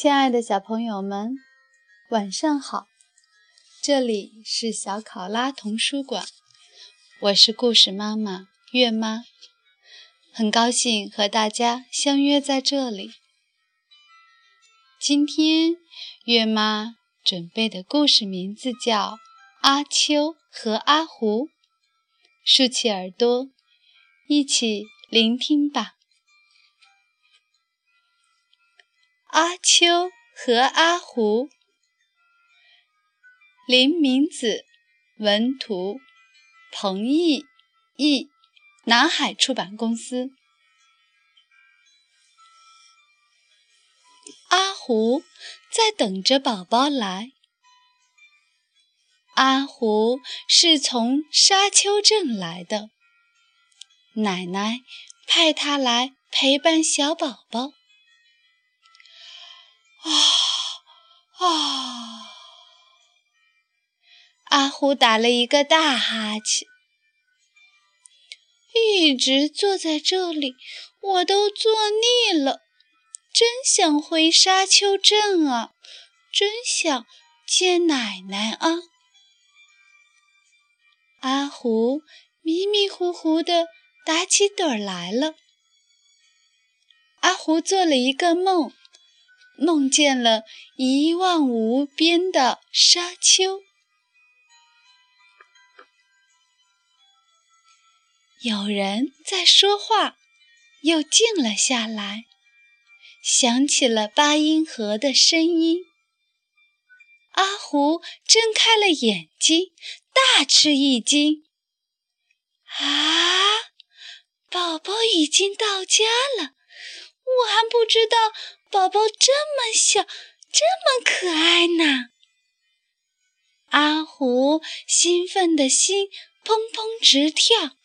亲爱的小朋友们，晚上好！这里是小考拉童书馆，我是故事妈妈月妈，很高兴和大家相约在这里。今天月妈准备的故事名字叫《阿秋和阿胡》，竖起耳朵，一起聆听吧。阿秋和阿胡，林明子文图，彭毅译，南海出版公司。阿胡在等着宝宝来。阿胡是从沙丘镇来的，奶奶派他来陪伴小宝宝。啊啊！阿虎打了一个大哈欠。一直坐在这里，我都坐腻了，真想回沙丘镇啊！真想见奶奶啊！阿虎迷迷糊糊的打起盹来了。阿虎做了一个梦。梦见了一望无边的沙丘，有人在说话，又静了下来，响起了八音盒的声音。阿胡睁开了眼睛，大吃一惊：“啊，宝宝已经到家了！知道。”宝宝这么小，这么可爱呢！阿胡兴奋的心砰砰直跳。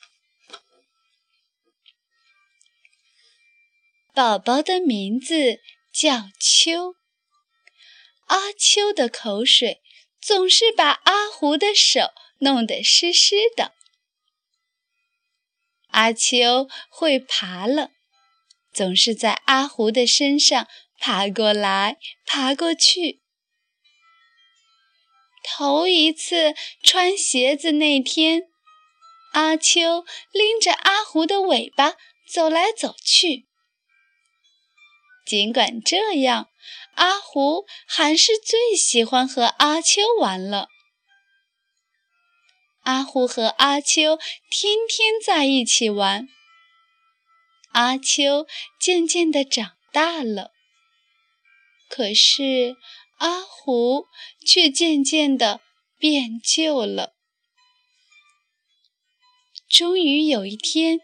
宝宝的名字叫秋。阿秋的口水总是把阿胡的手弄得湿湿的。阿秋会爬了。总是在阿胡的身上爬过来爬过去。头一次穿鞋子那天，阿秋拎着阿胡的尾巴走来走去。尽管这样，阿胡还是最喜欢和阿秋玩了。阿胡和阿秋天天在一起玩。阿秋渐渐地长大了，可是阿胡却渐渐地变旧了。终于有一天，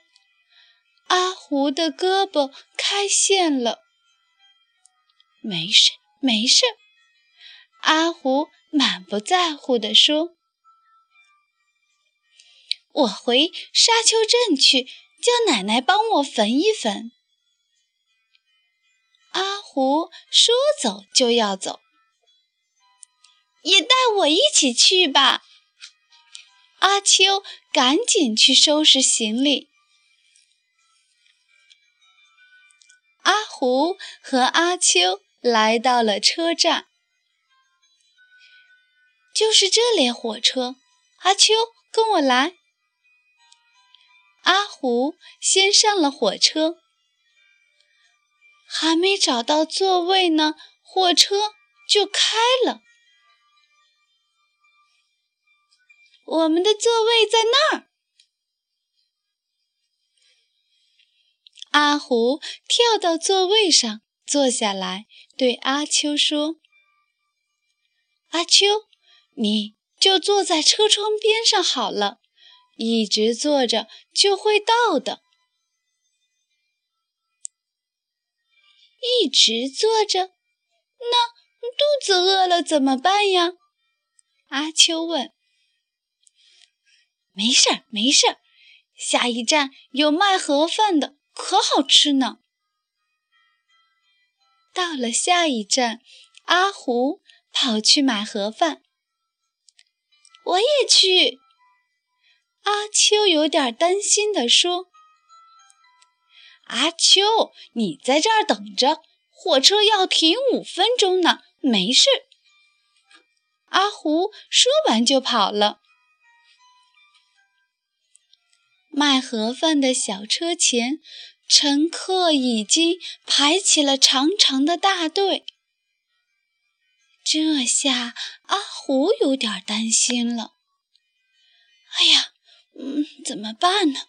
阿胡的胳膊开线了。没事，没事，阿胡满不在乎地说：“我回沙丘镇去。”叫奶奶帮我缝一缝。阿胡说走就要走，也带我一起去吧。阿秋赶紧去收拾行李。阿胡和阿秋来到了车站，就是这列火车。阿秋，跟我来。阿胡先上了火车，还没找到座位呢，火车就开了。我们的座位在那儿。阿胡跳到座位上坐下来，对阿秋说：“阿秋，你就坐在车窗边上好了。”一直坐着就会到的。一直坐着，那肚子饿了怎么办呀？阿秋问。没事儿，没事儿，下一站有卖盒饭的，可好吃呢。到了下一站，阿胡跑去买盒饭。我也去。阿秋有点担心地说：“阿秋，你在这儿等着，火车要停五分钟呢，没事。”阿胡说完就跑了。卖盒饭的小车前，乘客已经排起了长长的大队。这下阿胡有点担心了。哎呀，嗯，怎么办呢？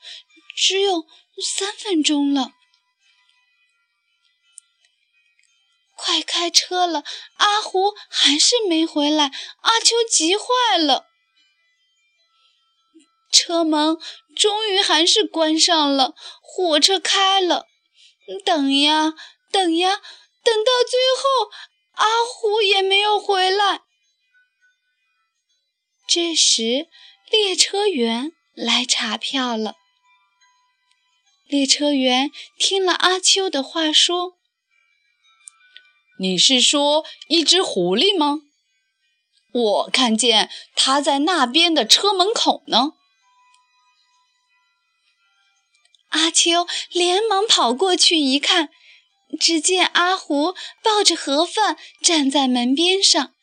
只有三分钟了。快开车了！阿胡还是没回来，阿秋急坏了。车门终于还是关上了，火车开了。等呀等呀，等到最后，阿胡也没有回来。这时，列车员来查票了。列车员听了阿秋的话，说。你是说一只狐狸吗？我看见它在那边的车门口呢。阿秋连忙跑过去一看，只见阿胡抱着盒饭站在门边上。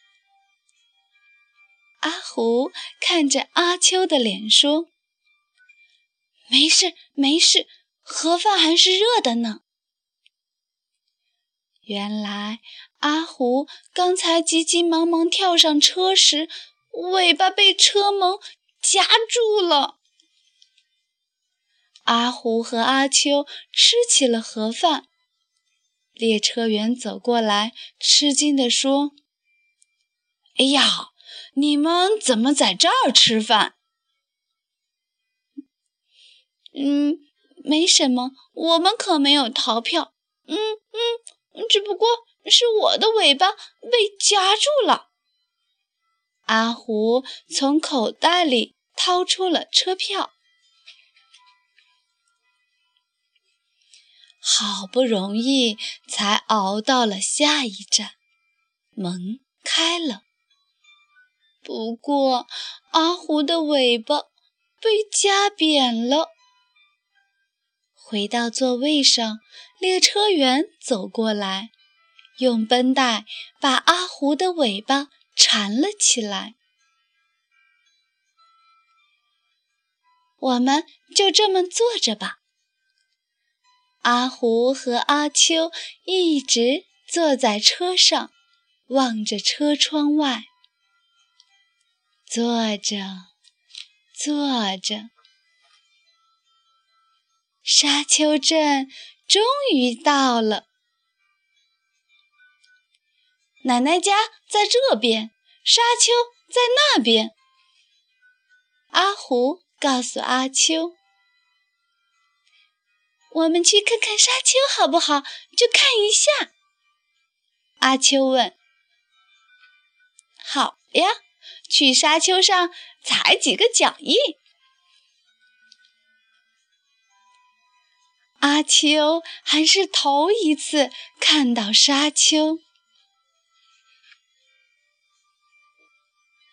阿胡看着阿秋的脸说：“没事，没事，盒饭还是热的呢。”原来阿胡刚才急急忙忙跳上车时，尾巴被车门夹住了。阿胡和阿秋吃起了盒饭。列车员走过来，吃惊地说：“哎呀，你们怎么在这儿吃饭？”“嗯，没什么，我们可没有逃票。”“嗯嗯。”只不过是我的尾巴被夹住了。阿胡从口袋里掏出了车票，好不容易才熬到了下一站。门开了，不过阿胡的尾巴被夹扁了。回到座位上。列车员走过来，用绷带把阿胡的尾巴缠了起来。我们就这么坐着吧。阿胡和阿秋一直坐在车上，望着车窗外，坐着，坐着。沙丘镇。终于到了，奶奶家在这边，沙丘在那边。阿胡告诉阿秋：“我们去看看沙丘好不好？就看一下。”阿秋问：“好呀，去沙丘上踩几个脚印。”阿秋还是头一次看到沙丘，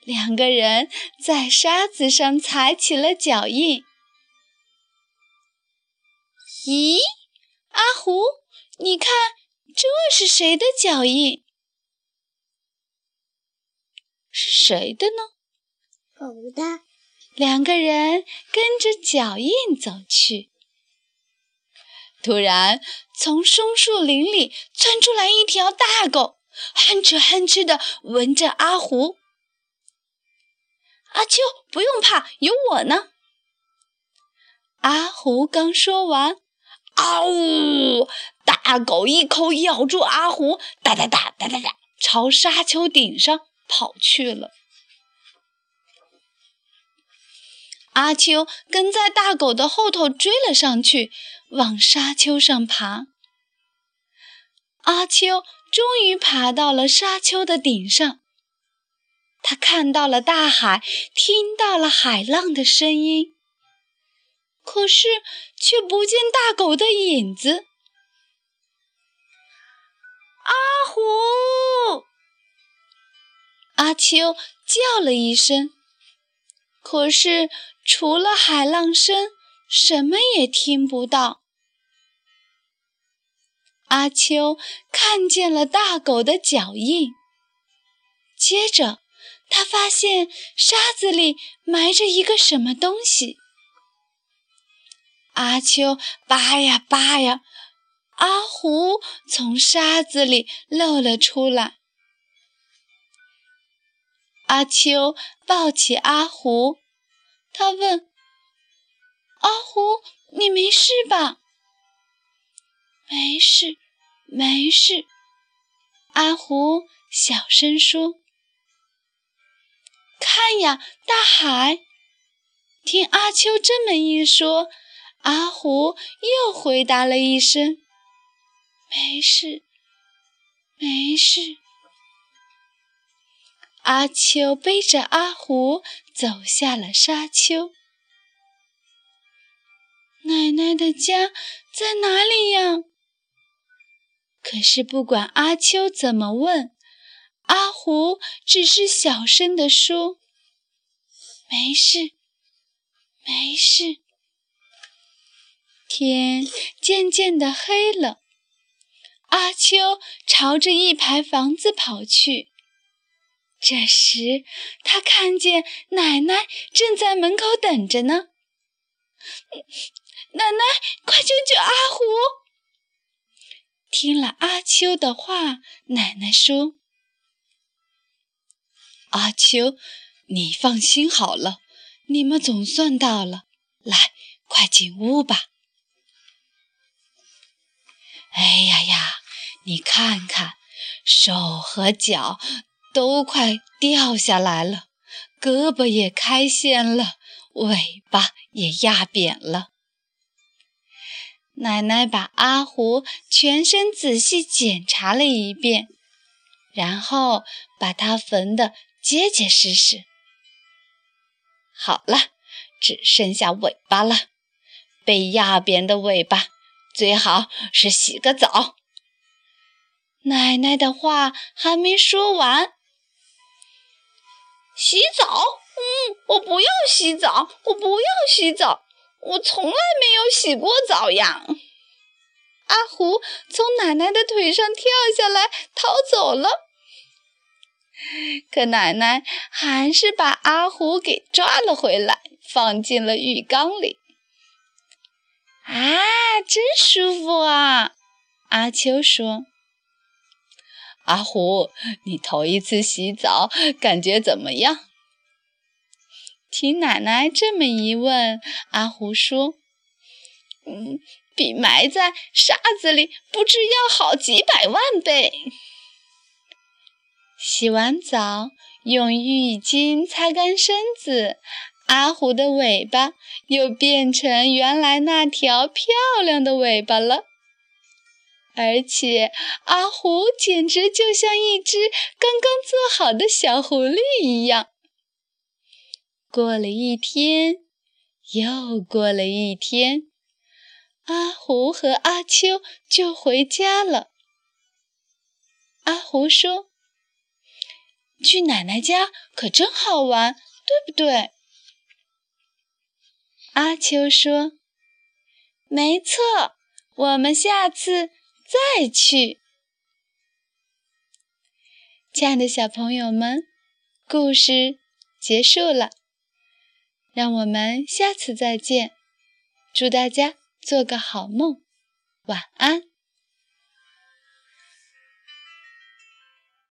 两个人在沙子上踩起了脚印。咦，阿胡，你看这是谁的脚印？是谁的呢？狗的。两个人跟着脚印走去。突然，从松树林里窜出来一条大狗，哼哧哼哧地闻着阿胡。阿秋，不用怕，有我呢。阿胡刚说完，嗷呜！大狗一口咬住阿胡，哒哒哒哒哒哒，朝沙丘顶上跑去了。阿秋跟在大狗的后头追了上去。往沙丘上爬，阿秋终于爬到了沙丘的顶上。他看到了大海，听到了海浪的声音，可是却不见大狗的影子。阿虎！阿秋叫了一声，可是除了海浪声。什么也听不到。阿秋看见了大狗的脚印。接着，他发现沙子里埋着一个什么东西。阿秋扒呀扒呀，阿虎从沙子里露了出来。阿秋抱起阿狐，他问：“阿狐，你没事吧？”“没事，没事。”阿狐小声说。“看呀，大海！”听阿秋这么一说。阿狐又回答了一声：“没事，没事。”阿秋背着阿虎走下了沙丘。奶奶的家在哪里呀？可是不管阿秋怎么问，阿虎只是小声地说：“没事，没事。”天渐渐的黑了，阿秋朝着一排房子跑去。这时，他看见奶奶正在门口等着呢。奶奶，快救救阿虎！听了阿秋的话，奶奶说：“阿秋，你放心好了，你们总算到了。来，快进屋吧。”哎呀呀！你看看，手和脚都快掉下来了，胳膊也开线了，尾巴也压扁了。奶奶把阿虎全身仔细检查了一遍，然后把它缝得结结实实。好了，只剩下尾巴了，被压扁的尾巴。最好是洗个澡。奶奶的话还没说完，洗澡？嗯，我不要洗澡，我不要洗澡，我从来没有洗过澡呀！阿虎从奶奶的腿上跳下来逃走了，可奶奶还是把阿虎给抓了回来，放进了浴缸里。啊，真舒服啊！阿秋说：“阿虎，你头一次洗澡，感觉怎么样？”听奶奶这么一问，阿虎说：“嗯，比埋在沙子里不知要好几百万倍。”洗完澡，用浴巾擦干身子。阿虎的尾巴又变成原来那条漂亮的尾巴了，而且阿狐简直就像一只刚刚做好的小狐狸一样。过了一天，又过了一天，阿狐和阿秋就回家了。阿狐说：“去奶奶家可真好玩，对不对？”阿秋说：“没错，我们下次再去。”亲爱的小朋友们，故事结束了，让我们下次再见。祝大家做个好梦，晚安。